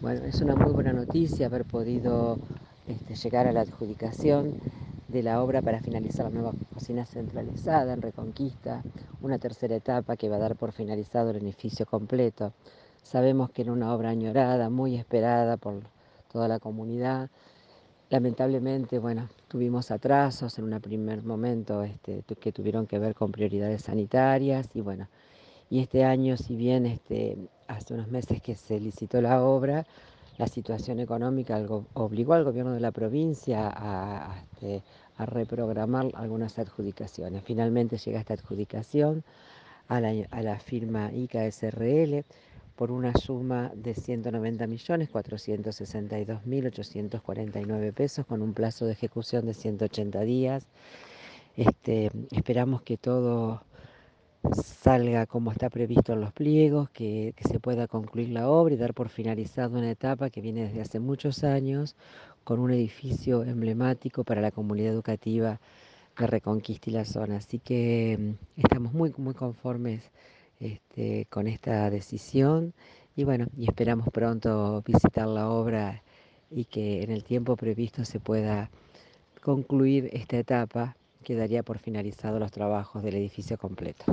Bueno, es una muy buena noticia haber podido este, llegar a la adjudicación de la obra para finalizar la nueva cocina centralizada en Reconquista, una tercera etapa que va a dar por finalizado el edificio completo. Sabemos que era una obra añorada, muy esperada por toda la comunidad. Lamentablemente, bueno, tuvimos atrasos en un primer momento este, que tuvieron que ver con prioridades sanitarias y bueno, y este año, si bien este, hace unos meses que se licitó la obra, la situación económica obligó al gobierno de la provincia a, este, a, reprogramar algunas adjudicaciones. Finalmente llega esta adjudicación a la, firma ICA SRL por una suma de 190.462.849 pesos con un plazo de ejecución de 180 días. Este, esperamos que todo salga como está previsto en los pliegos, que, se pueda concluir la obra y dar por finalizado una etapa que viene desde hace muchos años con un edificio emblemático para la comunidad educativa de Reconquista y la zona. Así que mm, estamos muy, muy conformes este, con esta decisión y bueno, y esperamos pronto visitar la obra y que en el tiempo previsto se pueda concluir esta etapa que daría por finalizado los trabajos del edificio completo.